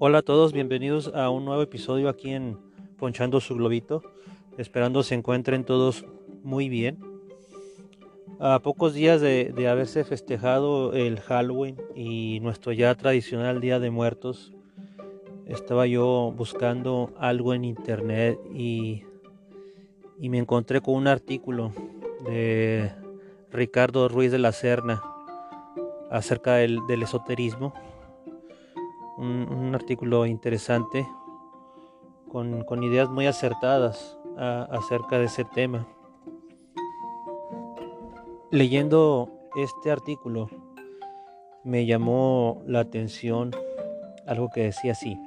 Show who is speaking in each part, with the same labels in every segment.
Speaker 1: Hola a todos, bienvenidos a un nuevo episodio aquí en Ponchando su Globito. Esperando se encuentren todos muy bien. A pocos días de, haberse festejado el Halloween y nuestro ya tradicional Día de Muertos, estaba yo buscando algo en internet y, y me encontré con un artículo de Ricardo Ruiz de la Serna acerca del, esoterismo. Un, artículo interesante con, ideas muy acertadas acerca de ese tema. Leyendo este artículo me llamó la atención algo que decía así.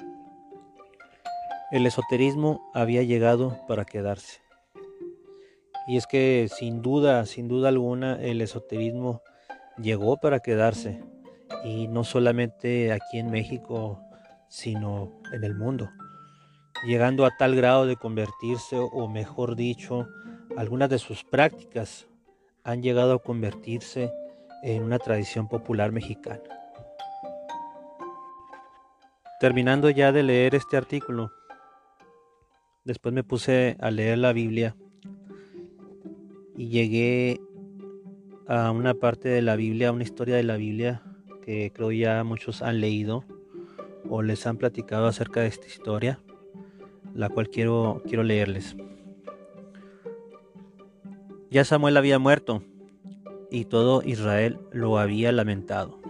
Speaker 1: El esoterismo había llegado para quedarse. Y es que sin duda, sin duda alguna, el esoterismo llegó para quedarse. Y no solamente aquí en México, sino en el mundo. Llegando a tal grado de convertirse, o mejor dicho, algunas de sus prácticas han llegado a convertirse en una tradición popular mexicana. Terminando ya de leer este artículo, después me puse a leer la Biblia y llegué a una parte de la Biblia, una historia de la Biblia que creo ya muchos han leído o les han platicado acerca de esta historia, la cual quiero, quiero leerles. Ya Samuel había muerto y todo Israel lo había lamentado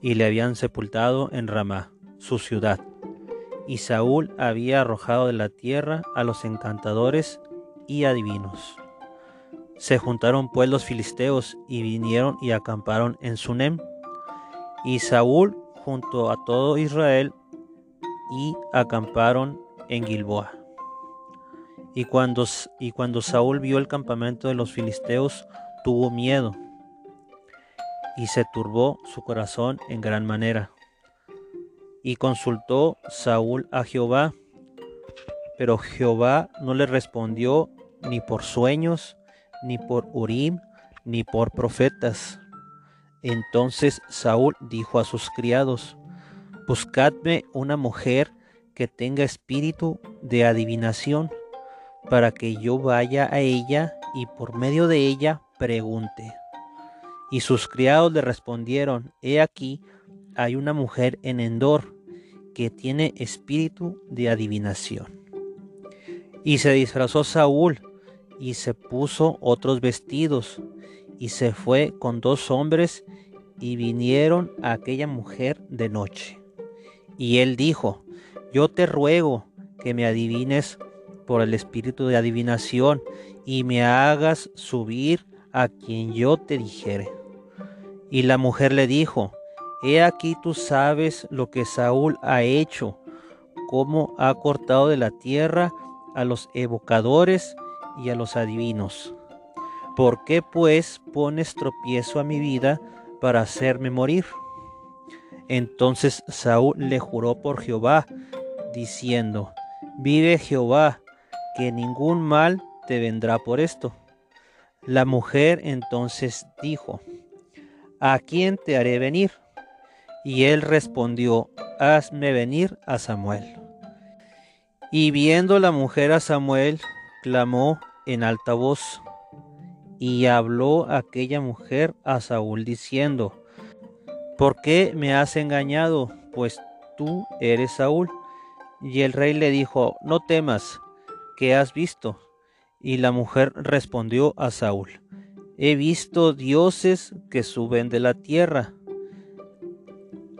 Speaker 1: y le habían sepultado en Ramá, su ciudad. Y Saúl había arrojado de la tierra a los encantadores y adivinos. Se juntaron pues los filisteos y vinieron y acamparon en Sunem. Y Saúl junto a todo Israel y acamparon en Gilboa. Y cuando, y cuando Saúl vio el campamento de los filisteos, tuvo miedo y se turbó su corazón en gran manera. Y consultó Saúl a Jehová, pero Jehová no le respondió ni por sueños, ni por Urim, ni por profetas. Entonces Saúl dijo a sus criados, Buscadme una mujer que tenga espíritu de adivinación, para que yo vaya a ella y por medio de ella pregunte. Y sus criados le respondieron, He aquí, hay una mujer en Endor que tiene espíritu de adivinación. Y se disfrazó Saúl y se puso otros vestidos y se fue con dos hombres y vinieron a aquella mujer de noche. Y él dijo, yo te ruego que me adivines por el espíritu de adivinación y me hagas subir a quien yo te dijere. Y la mujer le dijo, He aquí tú sabes lo que Saúl ha hecho, cómo ha cortado de la tierra a los evocadores y a los adivinos. ¿Por qué pues pones tropiezo a mi vida para hacerme morir? Entonces Saúl le juró por Jehová, diciendo, Vive Jehová, que ningún mal te vendrá por esto. La mujer entonces dijo, ¿A quién te haré venir? Y él respondió, Hazme venir a Samuel. Y viendo la mujer a Samuel, clamó en alta voz. Y habló aquella mujer a Saúl diciendo, ¿por qué me has engañado? Pues tú eres Saúl. Y el rey le dijo, no temas, ¿qué has visto? Y la mujer respondió a Saúl, he visto dioses que suben de la tierra.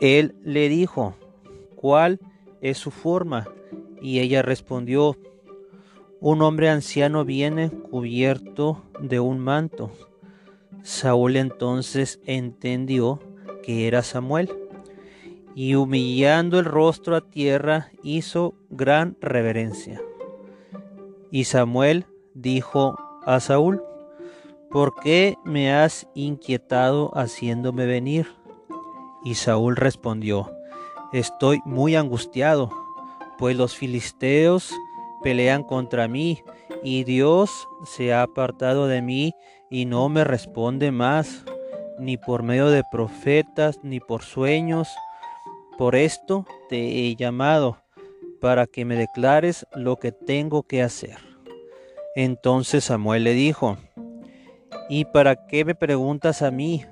Speaker 1: Él le dijo, ¿cuál es su forma? Y ella respondió, un hombre anciano viene cubierto de un manto. Saúl entonces entendió que era Samuel y humillando el rostro a tierra hizo gran reverencia. Y Samuel dijo a Saúl, ¿por qué me has inquietado haciéndome venir? Y Saúl respondió, estoy muy angustiado, pues los filisteos pelean contra mí, y Dios se ha apartado de mí y no me responde más, ni por medio de profetas, ni por sueños, Por esto te he llamado, para que me declares lo que tengo que hacer. Entonces Samuel le dijo, ¿y para qué me preguntas a mí?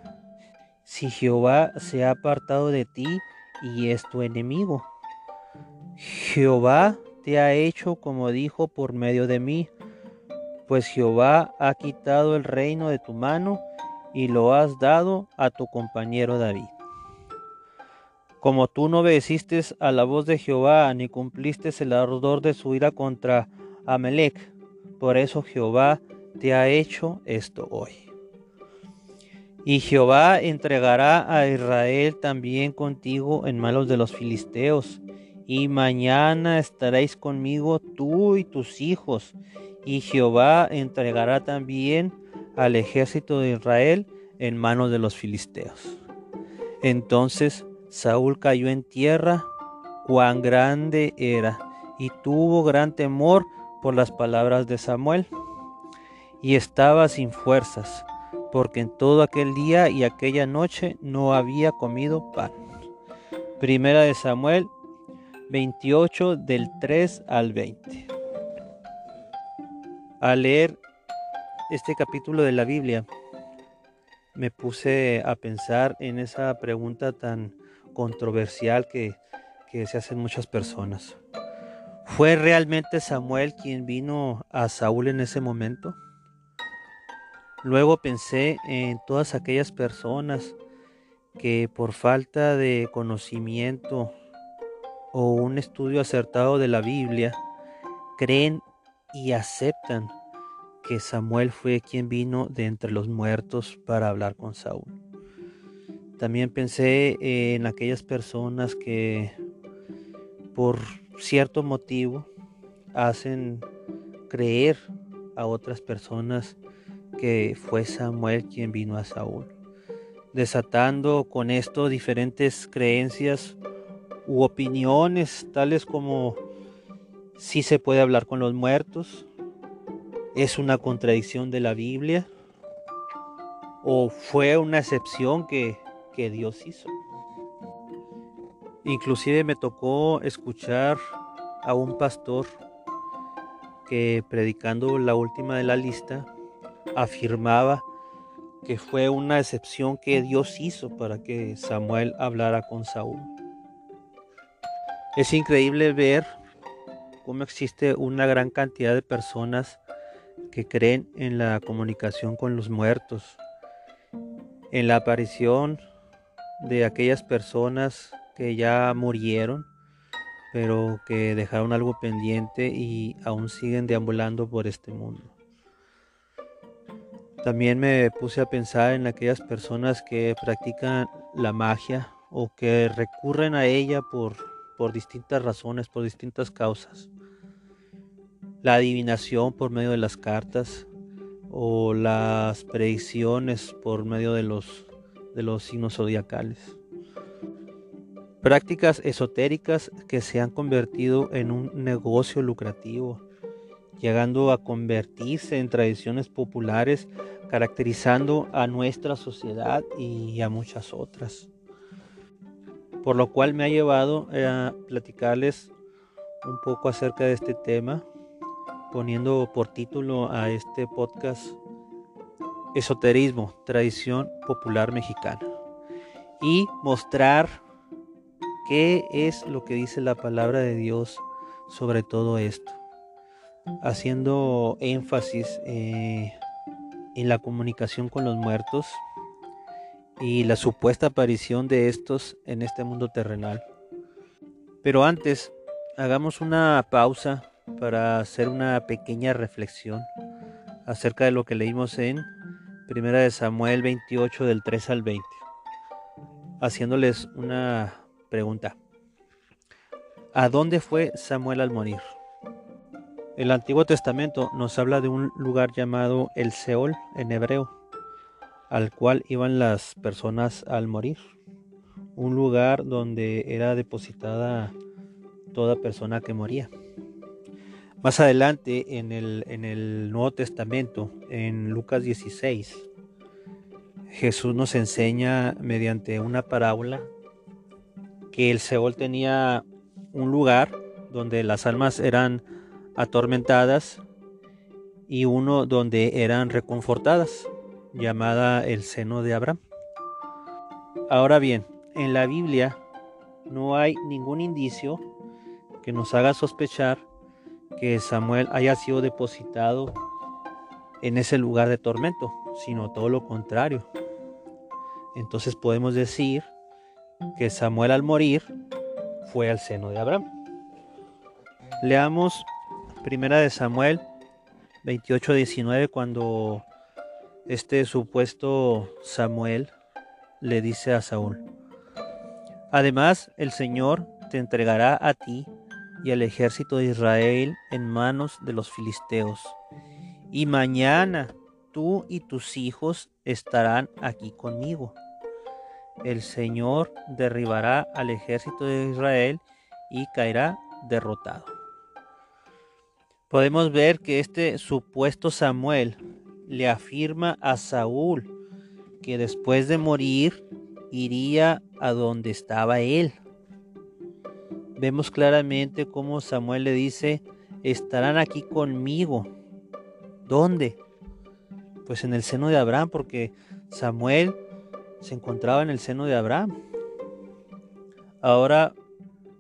Speaker 1: Si Jehová se ha apartado de ti y es tu enemigo. Jehová te ha hecho como dijo por medio de mí, pues Jehová ha quitado el reino de tu mano y lo has dado a tu compañero David. Como tú no obedeciste a la voz de Jehová, ni cumpliste el ardor de su ira contra Amalek, por eso Jehová te ha hecho esto hoy. Y Jehová entregará a Israel también contigo en manos de los filisteos. Y mañana estaréis conmigo tú y tus hijos. Y Jehová entregará también al ejército de Israel en manos de los filisteos. Entonces Saúl cayó en tierra, cuán grande era, y tuvo gran temor por las palabras de Samuel, y estaba sin fuerzas, porque en todo aquel día y aquella noche no había comido pan. Primera de Samuel 28 del 3 al 20. Al leer este capítulo de la Biblia, me puse a pensar en esa pregunta tan controversial que, se hacen muchas personas. ¿Fue realmente Samuel quien vino a Saúl en ese momento? Luego pensé en todas aquellas personas que por falta de conocimiento o un estudio acertado de la Biblia creen y aceptan que Samuel fue quien vino de entre los muertos para hablar con Saúl. También pensé en aquellas personas que por cierto motivo hacen creer a otras personas que fue Samuel quien vino a Saúl, desatando con esto diferentes creencias u opiniones tales como si se puede hablar con los muertos, es una contradicción de la Biblia o fue una excepción que, que Dios hizo. Inclusive me tocó escuchar a un pastor que predicando la última de la lista afirmaba que fue una excepción que Dios hizo para que Samuel hablara con Saúl. Es increíble ver cómo existe una gran cantidad de personas que creen en la comunicación con los muertos, en la aparición de aquellas personas que ya murieron, pero que dejaron algo pendiente y aún siguen deambulando por este mundo. También me puse a pensar en aquellas personas que practican la magia o que recurren a ella por, por distintas razones, por distintas causas. La adivinación por medio de las cartas o las predicciones por medio de los de los signos zodiacales. Prácticas esotéricas que se han convertido en un negocio lucrativo, llegando a convertirse en tradiciones populares caracterizando a nuestra sociedad y a muchas otras. Por lo cual me ha llevado a platicarles un poco acerca de este tema, poniendo por título a este podcast esoterismo, tradición popular mexicana. Y mostrar qué es lo que dice la palabra de Dios sobre todo esto. Haciendo énfasis eh, en la comunicación con los muertos y la supuesta aparición de estos en este mundo terrenal. Pero antes, hagamos una pausa para hacer una pequeña reflexión acerca de lo que leímos en Primera de Samuel 28 del 3 al 20. Haciéndoles una pregunta. ¿A dónde fue Samuel al morir? El Antiguo Testamento nos habla de un lugar llamado el Seol en hebreo, al cual iban las personas al morir. Un lugar donde era depositada toda persona que moría. Más adelante en el, en el Nuevo Testamento, en Lucas 16, Jesús nos enseña mediante una parábola que el Seol tenía un lugar donde las almas eran atormentadas y uno donde eran reconfortadas, llamada el seno de Abraham. Ahora bien, en la Biblia no hay ningún indicio que nos haga sospechar que Samuel haya sido depositado en ese lugar de tormento, sino todo lo contrario. Entonces podemos decir que Samuel al morir fue al seno de Abraham. Leamos primera de Samuel 28:19 cuando este supuesto Samuel le dice a Saúl, además el Señor te entregará a ti y al ejército de Israel en manos de los filisteos, y mañana tú y tus hijos estarán aquí conmigo. El Señor derribará al ejército de Israel y caerá derrotado. Podemos ver que este supuesto Samuel le afirma a Saúl que después de morir iría a donde estaba él. Vemos claramente cómo Samuel le dice, estarán aquí conmigo. ¿Dónde? Pues en el seno de Abraham, porque Samuel se encontraba en el seno de Abraham. Ahora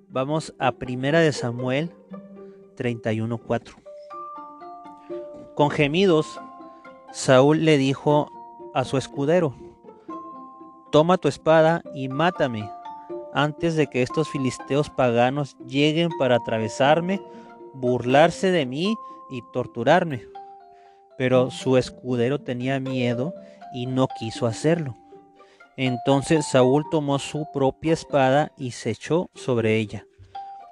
Speaker 1: vamos a Primera de Samuel 31:4. Con gemidos Saúl le dijo a su escudero, Toma tu espada y mátame antes de que estos filisteos paganos lleguen para atravesarme, burlarse de mí y torturarme. Pero su escudero tenía miedo y no quiso hacerlo. Entonces Saúl tomó su propia espada y se echó sobre ella.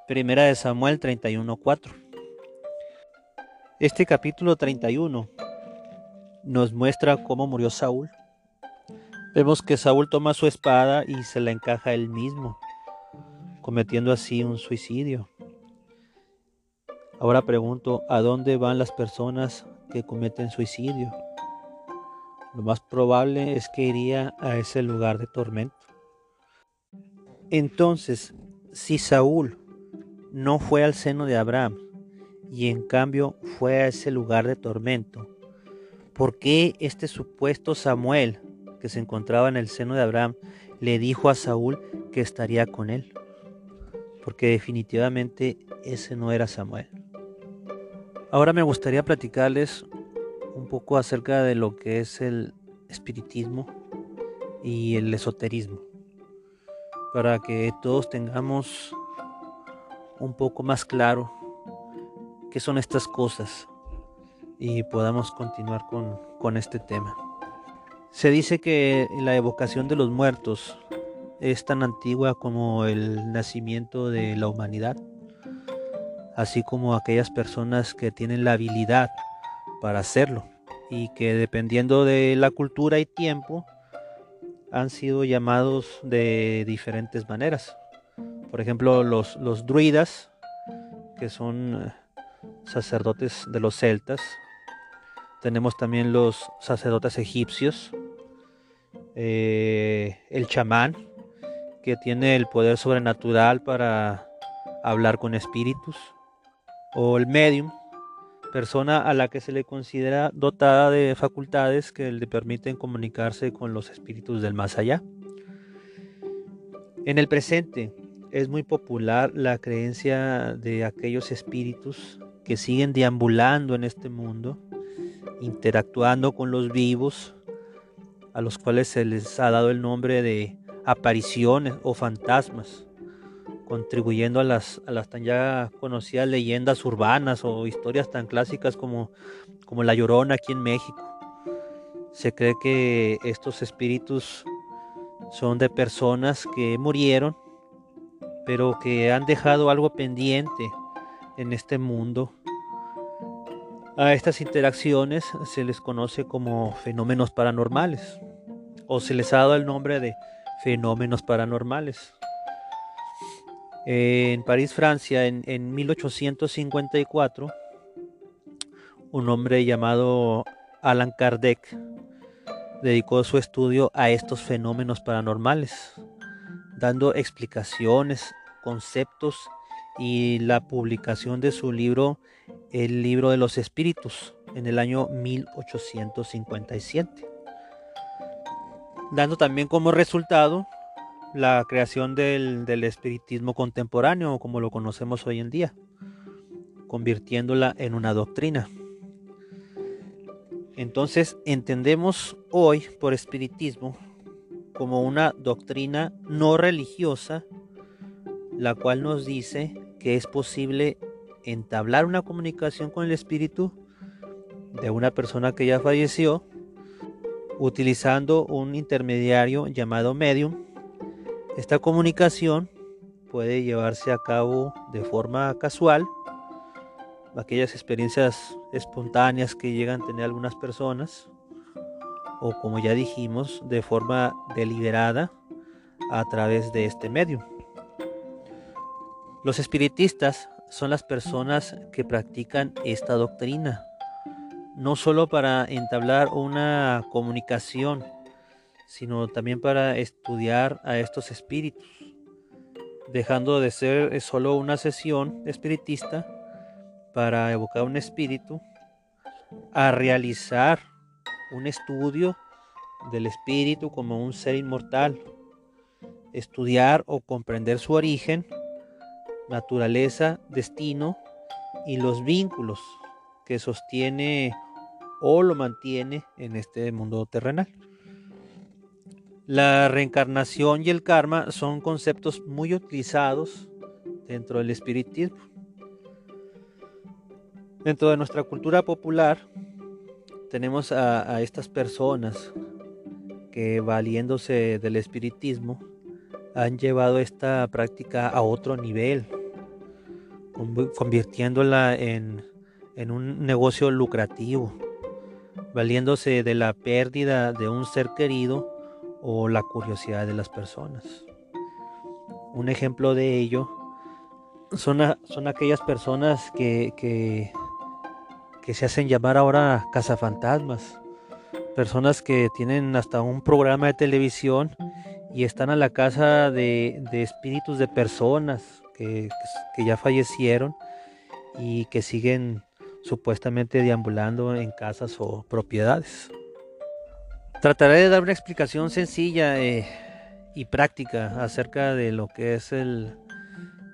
Speaker 1: Primera de Samuel 31:4. Este capítulo 31 nos muestra cómo murió Saúl. Vemos que Saúl toma su espada y se la encaja él mismo, cometiendo así un suicidio. Ahora pregunto, ¿a dónde van las personas que cometen suicidio? Lo más probable es que iría a ese lugar de tormento. Entonces, si Saúl no fue al seno de Abraham y en cambio fue a ese lugar de tormento, ¿Por qué este supuesto Samuel, que se encontraba en el seno de Abraham, le dijo a Saúl que estaría con él? Porque definitivamente ese no era Samuel. Ahora me gustaría platicarles un poco acerca de lo que es el espiritismo y el esoterismo, para que todos tengamos un poco más claro qué son estas cosas y podamos continuar con, este tema. Se dice que la evocación de los muertos es tan antigua como el nacimiento de la humanidad, así como aquellas personas que tienen la habilidad para hacerlo y que dependiendo de la cultura y tiempo han sido llamados de diferentes maneras. Por ejemplo, los, los druidas, que son sacerdotes de los celtas, tenemos también los sacerdotes egipcios, eh, el chamán, que tiene el poder sobrenatural para hablar con espíritus, o el medium, persona a la que se le considera dotada de facultades que le permiten comunicarse con los espíritus del más allá. En el presente es muy popular la creencia de aquellos espíritus que siguen deambulando en este mundo interactuando con los vivos, a los cuales se les ha dado el nombre de apariciones o fantasmas, contribuyendo a las, tan ya conocidas leyendas urbanas o historias tan clásicas como, como La Llorona aquí en México. Se cree que estos espíritus son de personas que murieron, pero que han dejado algo pendiente en este mundo a estas interacciones se les conoce como fenómenos paranormales o se les ha dado el nombre de fenómenos paranormales. En París, Francia, en, 1854, un hombre llamado Alan Kardec dedicó su estudio a estos fenómenos paranormales, dando explicaciones, conceptos y la publicación de su libro El libro de los espíritus en el año 1857, dando también como resultado la creación del, del espiritismo contemporáneo como lo conocemos hoy en día, convirtiéndola en una doctrina. Entonces entendemos hoy por espiritismo como una doctrina no religiosa, la cual nos dice que es posible entablar una comunicación con el espíritu de una persona que ya falleció utilizando un intermediario llamado medium. Esta comunicación puede llevarse a cabo de forma casual, aquellas experiencias espontáneas que llegan a tener algunas personas, o como ya dijimos, de forma deliberada a través de este medio. Los espiritistas son las personas que practican esta doctrina, no solo para entablar una comunicación, sino también para estudiar a estos espíritus, dejando de ser solo una sesión espiritista para evocar un espíritu, a realizar un estudio del espíritu como un ser inmortal, estudiar o comprender su origen, naturaleza, destino y los vínculos que sostiene o lo mantiene en este mundo terrenal. La reencarnación y el karma son conceptos muy utilizados dentro del espiritismo. Dentro de nuestra cultura popular tenemos a, estas personas que valiéndose del espiritismo han llevado esta práctica a otro nivel, convirtiéndola en, en un negocio lucrativo, valiéndose de la pérdida de un ser querido o la curiosidad de las personas. Un ejemplo de ello son, son aquellas personas que, que, que se hacen llamar ahora cazafantasmas. Personas que tienen hasta un programa de televisión y están a la casa de, espíritus de personas que, ya fallecieron y que siguen supuestamente deambulando en casas o propiedades. Trataré de dar una explicación sencilla eh, y práctica acerca de lo que es el,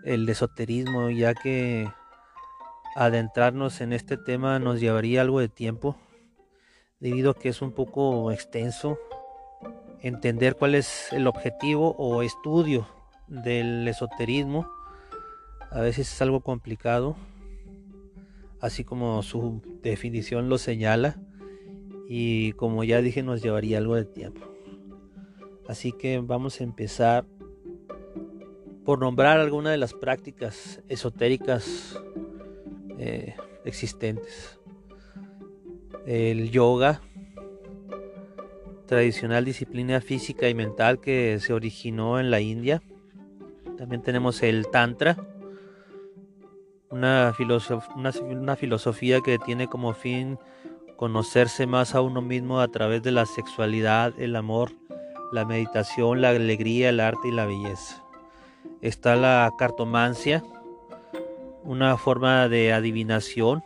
Speaker 1: el esoterismo, ya que adentrarnos en este tema nos llevaría algo de tiempo, debido a que es un poco extenso. Entender cuál es el objetivo o estudio del esoterismo a veces es algo complicado, así como su definición lo señala, y como ya dije nos llevaría algo de tiempo. Así que vamos a empezar por nombrar algunas de las prácticas esotéricas eh, existentes. El yoga, tradicional disciplina física y mental que se originó en la India. También tenemos el Tantra, una, filosofía que tiene como fin conocerse más a uno mismo a través de la sexualidad, el amor, la meditación, la alegría, el arte y la belleza. Está la cartomancia, una forma de adivinación,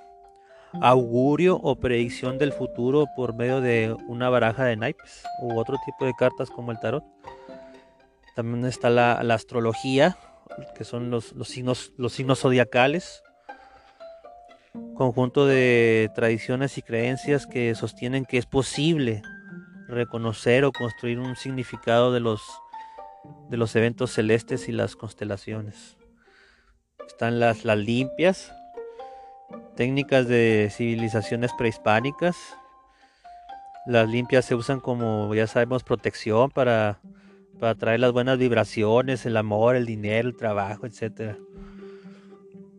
Speaker 1: augurio o predicción del futuro por medio de una baraja de naipes u otro tipo de cartas como el tarot. También está la, astrología, que son los, signos, los signos zodiacales, conjunto de tradiciones y creencias que sostienen que es posible reconocer o construir un significado de los, de los eventos celestes y las constelaciones. Están las, las limpias, técnicas de civilizaciones prehispánicas. Las limpias se usan como, ya sabemos, protección para, para traer las buenas vibraciones, el amor, el dinero, el trabajo, etc.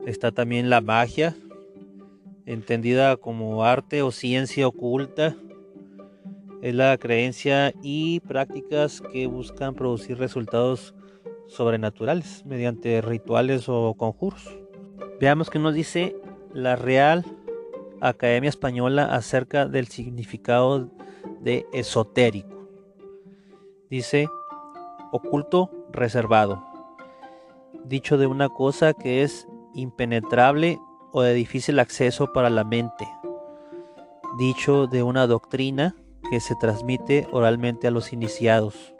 Speaker 1: Está también la magia, entendida como arte o ciencia oculta. Es la creencia y prácticas que buscan producir resultados sobrenaturales mediante rituales o conjuros. Veamos qué nos dice la Real Academia Española acerca del significado de esotérico. Dice, oculto reservado. Dicho de una cosa que es impenetrable o de difícil acceso para la mente. Dicho de una doctrina que se transmite oralmente a los iniciados.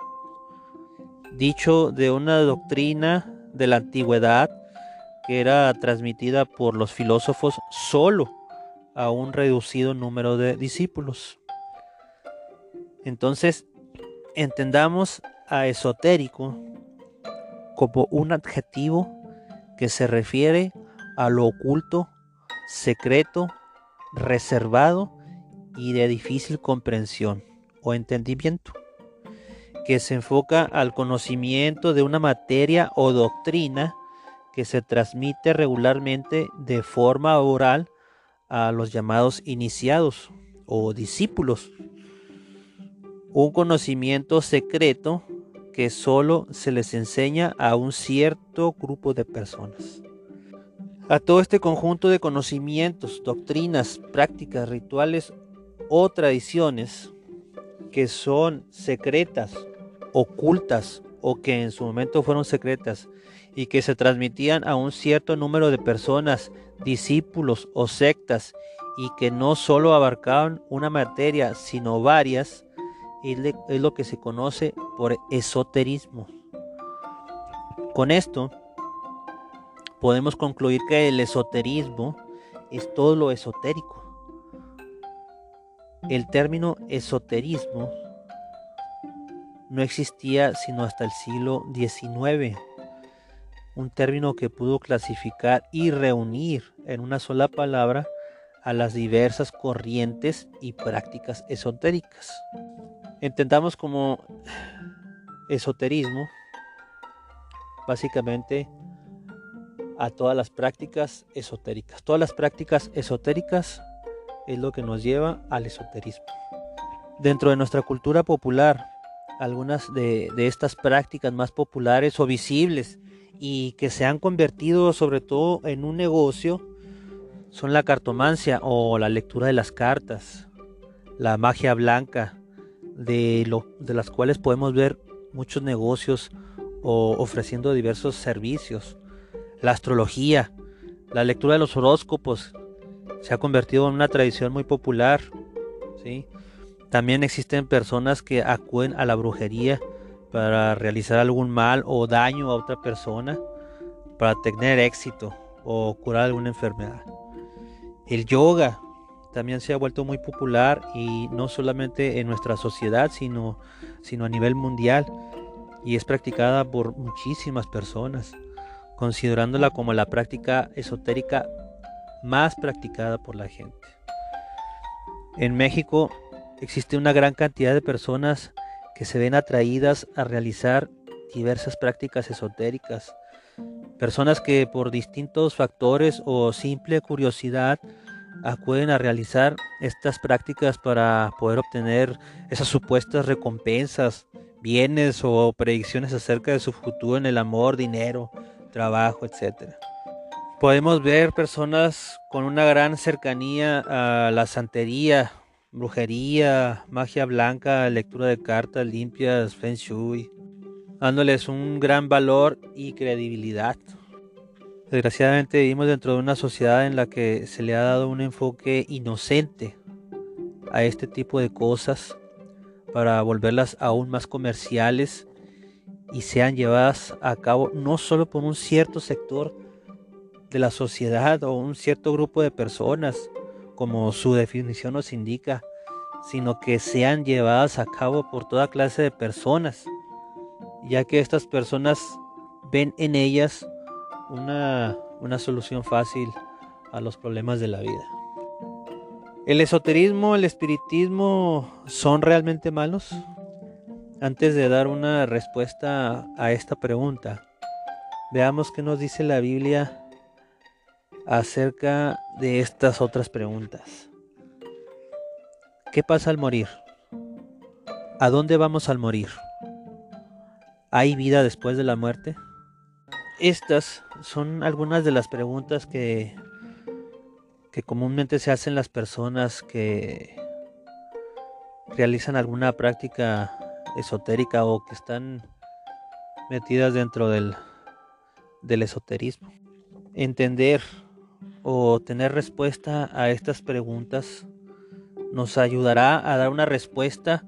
Speaker 1: Dicho de una doctrina de la antigüedad que era transmitida por los filósofos solo a un reducido número de discípulos. Entonces, entendamos a esotérico como un adjetivo que se refiere a lo oculto, secreto, reservado y de difícil comprensión o entendimiento, que se enfoca al conocimiento de una materia o doctrina que se transmite regularmente de forma oral a los llamados iniciados o discípulos. Un conocimiento secreto que solo se les enseña a un cierto grupo de personas. A todo este conjunto de conocimientos, doctrinas, prácticas, rituales o tradiciones que son secretas, ocultas o que en su momento fueron secretas y que se transmitían a un cierto número de personas, discípulos o sectas, y que no solo abarcaban una materia, sino varias, es lo que se conoce por esoterismo. Con esto, podemos concluir que el esoterismo es todo lo esotérico. El término esoterismo no existía sino hasta el siglo XIX un término que pudo clasificar y reunir en una sola palabra a las diversas corrientes y prácticas esotéricas. Entendamos como esoterismo básicamente a todas las prácticas esotéricas. Todas las prácticas esotéricas es lo que nos lleva al esoterismo. Dentro de nuestra cultura popular, algunas de, de estas prácticas más populares o visibles y que se han convertido sobre todo en un negocio son la cartomancia o la lectura de las cartas, la magia blanca, de, lo, de las cuales podemos ver muchos negocios o ofreciendo diversos servicios, la astrología, la lectura de los horóscopos, se ha convertido en una tradición muy popular. ¿sí? También existen personas que acuden a la brujería para realizar algún mal o daño a otra persona, para tener éxito o curar alguna enfermedad. El yoga también se ha vuelto muy popular y no solamente en nuestra sociedad, sino, sino a nivel mundial y es practicada por muchísimas personas, considerándola como la práctica esotérica más practicada por la gente. En México existe una gran cantidad de personas que se ven atraídas a realizar diversas prácticas esotéricas. Personas que por distintos factores o simple curiosidad acuden a realizar estas prácticas para poder obtener esas supuestas recompensas, bienes o predicciones acerca de su futuro en el amor, dinero, trabajo, etc. Podemos ver personas con una gran cercanía a la santería, brujería, magia blanca, lectura de cartas limpias, feng shui, dándoles un gran valor y credibilidad. Desgraciadamente vivimos dentro de una sociedad en la que se le ha dado un enfoque inocente a este tipo de cosas para volverlas aún más comerciales y sean llevadas a cabo no solo por un cierto sector de la sociedad o un cierto grupo de personas, como su definición nos indica, sino que sean llevadas a cabo por toda clase de personas, ya que estas personas ven en ellas una, una solución fácil a los problemas de la vida. ¿El esoterismo, el espiritismo son realmente malos? Antes de dar una respuesta a esta pregunta, veamos qué nos dice la Biblia acerca de estas otras preguntas. ¿Qué pasa al morir? ¿A dónde vamos al morir? ¿Hay vida después de la muerte? Estas son algunas de las preguntas que, que comúnmente se hacen las personas que realizan alguna práctica esotérica o que están metidas dentro del, del esoterismo. Entender o tener respuesta a estas preguntas nos ayudará a dar una respuesta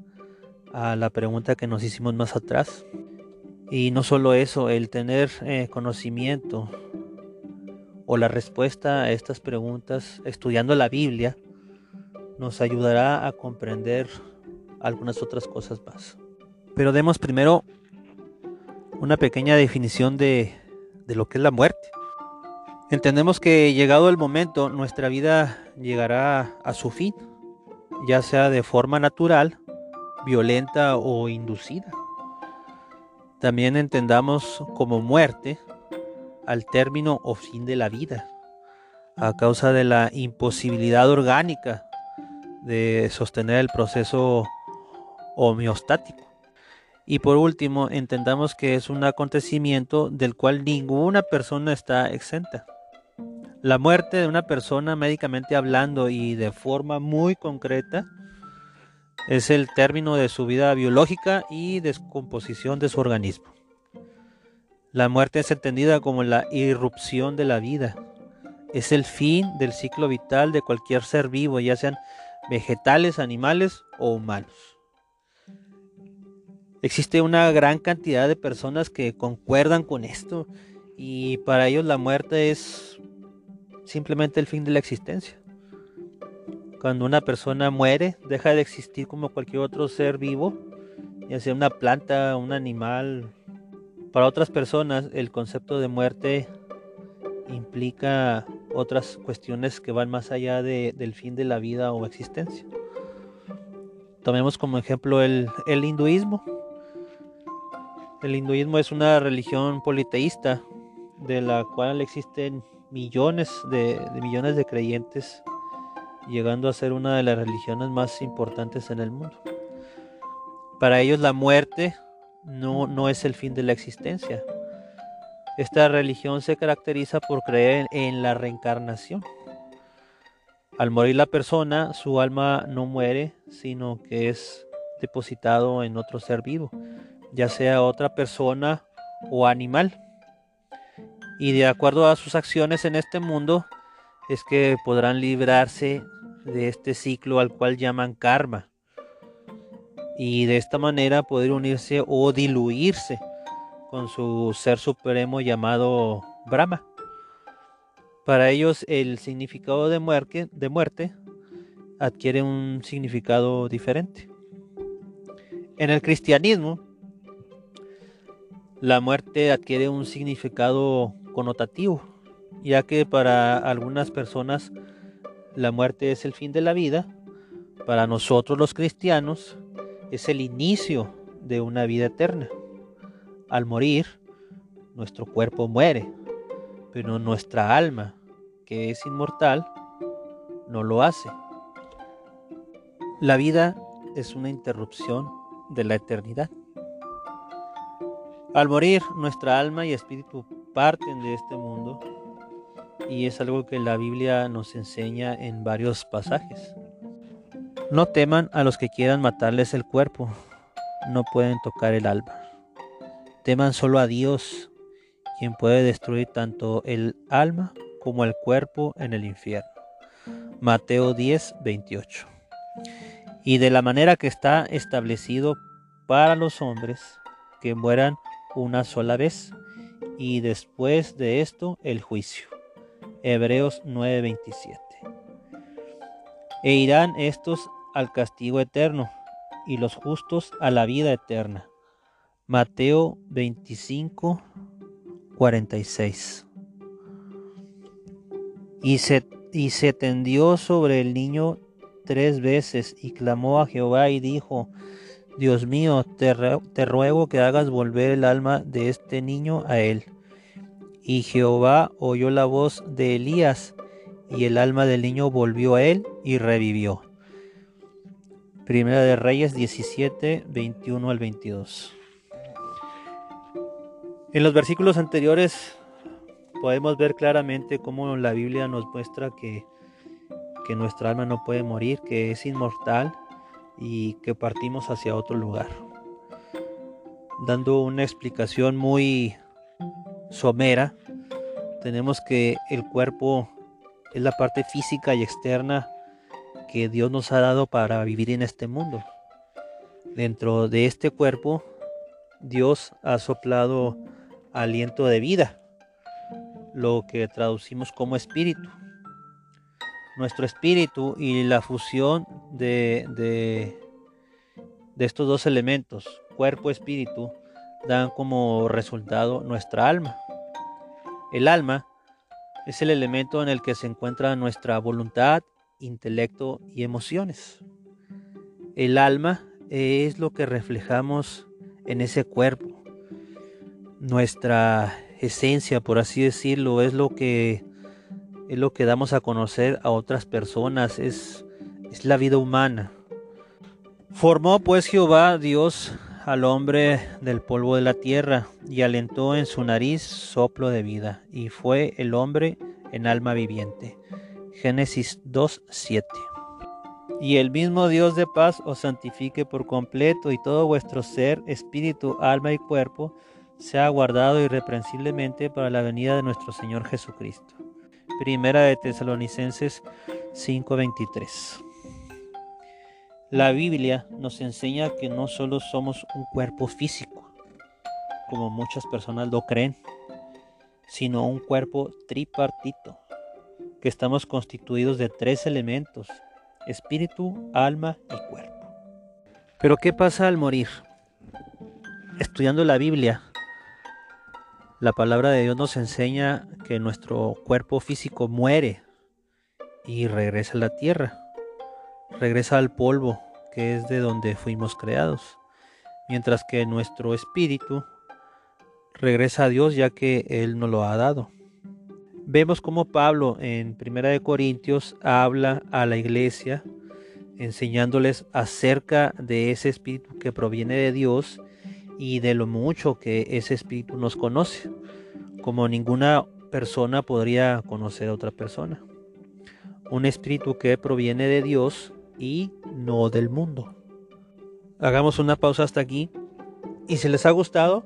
Speaker 1: a la pregunta que nos hicimos más atrás. Y no solo eso, el tener eh, conocimiento o la respuesta a estas preguntas estudiando la Biblia nos ayudará a comprender algunas otras cosas más. Pero demos primero una pequeña definición de, de lo que es la muerte. Entendemos que llegado el momento nuestra vida llegará a su fin, ya sea de forma natural, violenta o inducida. También entendamos como muerte al término o fin de la vida, a causa de la imposibilidad orgánica de sostener el proceso homeostático. Y por último, entendamos que es un acontecimiento del cual ninguna persona está exenta. La muerte de una persona médicamente hablando y de forma muy concreta es el término de su vida biológica y descomposición de su organismo. La muerte es entendida como la irrupción de la vida. Es el fin del ciclo vital de cualquier ser vivo, ya sean vegetales, animales o humanos. Existe una gran cantidad de personas que concuerdan con esto y para ellos la muerte es simplemente el fin de la existencia. Cuando una persona muere, deja de existir como cualquier otro ser vivo, ya sea una planta, un animal. Para otras personas, el concepto de muerte implica otras cuestiones que van más allá del fin de la vida o existencia. Tomemos como ejemplo el, hinduismo. El hinduismo es una religión politeísta de la cual existen millones de millones de creyentes llegando a ser una de las religiones más importantes en el mundo. Para ellos la muerte no, no es el fin de la existencia. Esta religión se caracteriza por creer en la reencarnación. Al morir la persona, su alma no muere, sino que es depositado en otro ser vivo, ya sea otra persona o animal. Y de acuerdo a sus acciones en este mundo, es que podrán librarse de este ciclo al cual llaman karma. Y de esta manera poder unirse o diluirse con su ser supremo llamado Brahma. Para ellos el significado de muerte, adquiere un significado diferente. En el cristianismo, la muerte adquiere un significado connotativo, ya que para algunas personas la muerte es el fin de la vida, para nosotros los cristianos es el inicio de una vida eterna. Al morir, nuestro cuerpo muere, pero nuestra alma, que es inmortal, no lo hace. La vida es una interrupción de la eternidad. Al morir, nuestra alma y espíritu parten de este mundo y es algo que la Biblia nos enseña en varios pasajes. No teman a los que quieran matarles el cuerpo, no pueden tocar el alma. Teman solo a Dios, quien puede destruir tanto el alma como el cuerpo en el infierno. Mateo 10, 28. Y de la manera que está establecido para los hombres que mueran una sola vez, y después de esto el juicio. Hebreos 9:27. E irán estos al castigo eterno y los justos a la vida eterna. Mateo 25, 46. Y se, y se tendió sobre el niño tres veces y clamó a Jehová y dijo, Dios mío, te, te ruego que hagas volver el alma de este niño a él. Y Jehová oyó la voz de Elías, y el alma del niño volvió a él y revivió. Primera de Reyes 17, 21 al 22. En los versículos anteriores podemos ver claramente cómo la Biblia nos muestra que, que nuestra alma no puede morir, que es inmortal y que partimos hacia otro lugar. dando una explicación muy somera, tenemos que el cuerpo es la parte física y externa que Dios nos ha dado para vivir en este mundo. Dentro de este cuerpo, Dios ha soplado aliento de vida, lo que traducimos como espíritu. Nuestro espíritu y la fusión de, de, estos dos elementos, cuerpo-espíritu, dan como resultado nuestra alma. El alma es el elemento en el que se encuentra nuestra voluntad, intelecto y emociones. El alma es lo que reflejamos en ese cuerpo. Nuestra esencia, por así decirlo, es lo que es lo que damos a conocer a otras personas, es, es la vida humana. Formó pues Jehová Dios al hombre del polvo de la tierra y alentó en su nariz soplo de vida, y fue el hombre en alma viviente. Génesis 2.7. Y el mismo Dios de paz os santifique por completo y todo vuestro ser, espíritu, alma y cuerpo sea guardado irreprensiblemente para la venida de nuestro Señor Jesucristo. Primera de Tesalonicenses 5:23. La Biblia nos enseña que no solo somos un cuerpo físico, como muchas personas lo creen, sino un cuerpo tripartito, que estamos constituidos de tres elementos, espíritu, alma y cuerpo. Pero ¿qué pasa al morir? Estudiando la Biblia, la palabra de Dios nos enseña que nuestro cuerpo físico muere y regresa a la tierra, regresa al polvo que es de donde fuimos creados, mientras que nuestro espíritu regresa a Dios ya que Él nos lo ha dado. Vemos como Pablo en Primera de Corintios habla a la iglesia enseñándoles acerca de ese espíritu que proviene de Dios y de lo mucho que ese espíritu nos conoce, como ninguna persona podría conocer a otra persona. Un espíritu que proviene de Dios y no del mundo. Hagamos una pausa hasta aquí y si les ha gustado,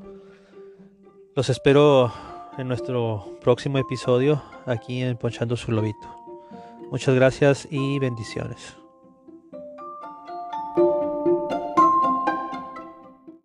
Speaker 1: los espero en nuestro próximo episodio aquí en Ponchando su Lobito. Muchas gracias y bendiciones.